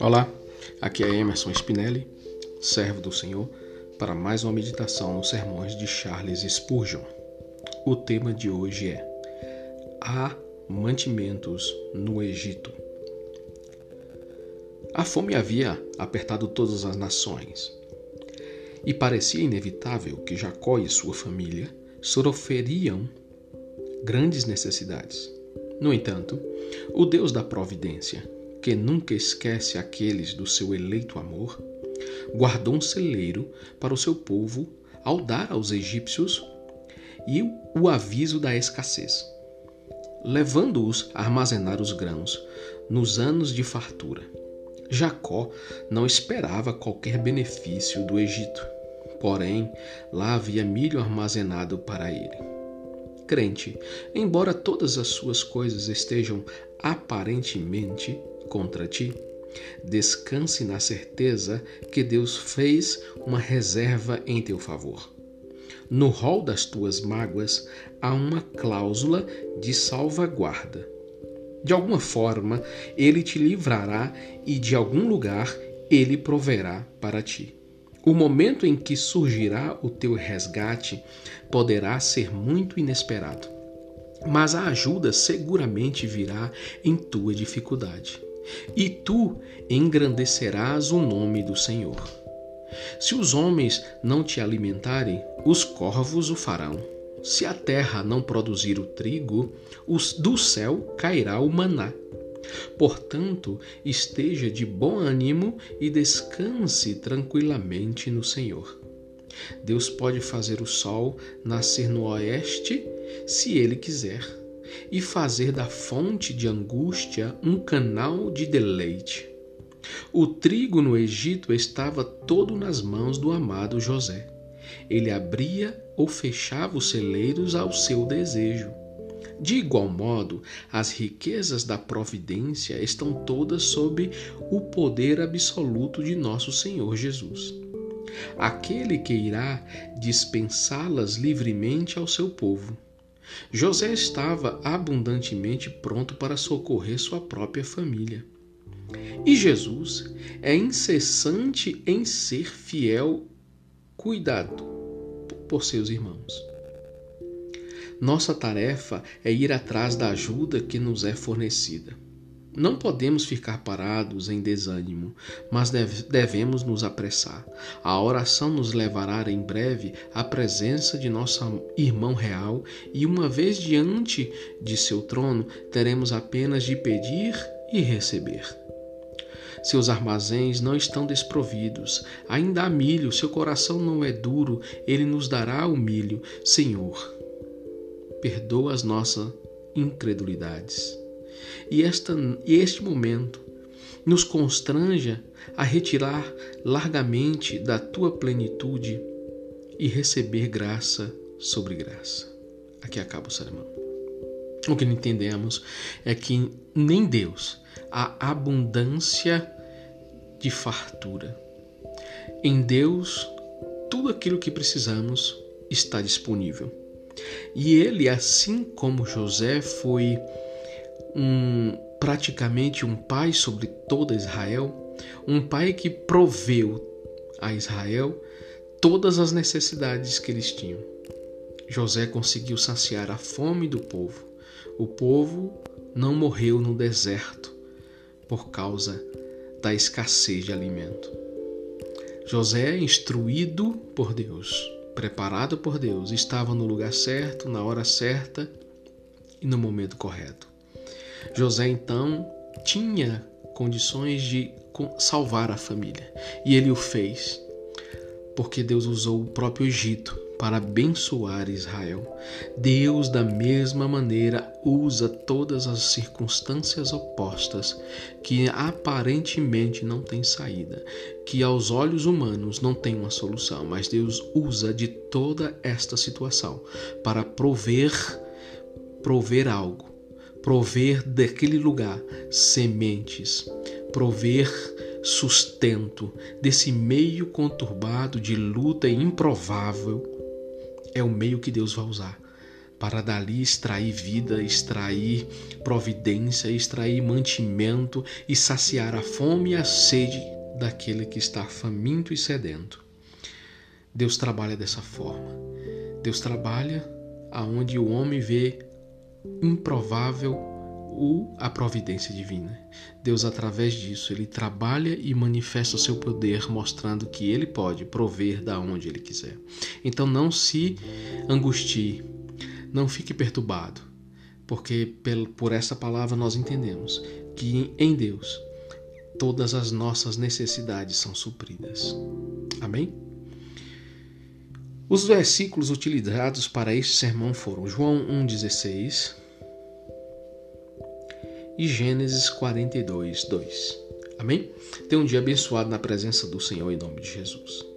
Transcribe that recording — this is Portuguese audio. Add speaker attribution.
Speaker 1: Olá, aqui é Emerson Spinelli, servo do Senhor, para mais uma meditação nos sermões de Charles Spurgeon. O tema de hoje é Há mantimentos no Egito. A fome havia apertado todas as nações, e parecia inevitável que Jacó e sua família sofreriam grandes necessidades. No entanto, o Deus da providência que nunca esquece aqueles do seu eleito amor, guardou um celeiro para o seu povo ao dar aos egípcios e o aviso da escassez, levando-os a armazenar os grãos nos anos de fartura. Jacó não esperava qualquer benefício do Egito, porém lá havia milho armazenado para ele. Crente, embora todas as suas coisas estejam aparentemente contra ti. Descanse na certeza que Deus fez uma reserva em teu favor. No rol das tuas mágoas há uma cláusula de salvaguarda. De alguma forma, ele te livrará e de algum lugar ele proverá para ti. O momento em que surgirá o teu resgate poderá ser muito inesperado, mas a ajuda seguramente virá em tua dificuldade e tu engrandecerás o nome do Senhor. Se os homens não te alimentarem, os corvos o farão. Se a terra não produzir o trigo, do céu cairá o maná. Portanto, esteja de bom ânimo e descanse tranquilamente no Senhor. Deus pode fazer o sol nascer no oeste se ele quiser e fazer da fonte de angústia um canal de deleite. O trigo no Egito estava todo nas mãos do amado José. Ele abria ou fechava os celeiros ao seu desejo. De igual modo, as riquezas da providência estão todas sob o poder absoluto de nosso Senhor Jesus. Aquele que irá dispensá-las livremente ao seu povo. José estava abundantemente pronto para socorrer sua própria família. E Jesus é incessante em ser fiel, cuidado por seus irmãos. Nossa tarefa é ir atrás da ajuda que nos é fornecida. Não podemos ficar parados em desânimo, mas devemos nos apressar. A oração nos levará em breve à presença de nosso irmão real e, uma vez diante de seu trono, teremos apenas de pedir e receber. Seus armazéns não estão desprovidos, ainda há milho, seu coração não é duro, ele nos dará o milho. Senhor, perdoa as nossas incredulidades e, esta, este momento nos constranja a retirar largamente da tua plenitude e receber graça sobre graça. Aqui acaba o sermão. O que entendemos é que nem Deus há abundância de fartura. Em Deus, tudo aquilo que precisamos está disponível. E ele, assim como José foi um praticamente um pai sobre toda Israel, um pai que proveu a Israel todas as necessidades que eles tinham. José conseguiu saciar a fome do povo. O povo não morreu no deserto por causa da escassez de alimento. José, instruído por Deus, preparado por Deus, estava no lugar certo, na hora certa e no momento correto. José então tinha condições de salvar a família e ele o fez, porque Deus usou o próprio Egito para abençoar Israel. Deus, da mesma maneira, usa todas as circunstâncias opostas que aparentemente não têm saída, que aos olhos humanos não tem uma solução, mas Deus usa de toda esta situação para prover prover algo prover daquele lugar sementes, prover sustento desse meio conturbado de luta improvável, é o meio que Deus vai usar para dali extrair vida, extrair providência, extrair mantimento e saciar a fome e a sede daquele que está faminto e sedento. Deus trabalha dessa forma. Deus trabalha aonde o homem vê improvável o a providência divina. Deus através disso ele trabalha e manifesta o seu poder mostrando que ele pode prover da onde ele quiser. Então não se angustie, não fique perturbado, porque por essa palavra nós entendemos que em Deus todas as nossas necessidades são supridas. Amém? Os versículos utilizados para este sermão foram João 1,16 e Gênesis 42, 2. Amém? Tenha um dia abençoado na presença do Senhor em nome de Jesus.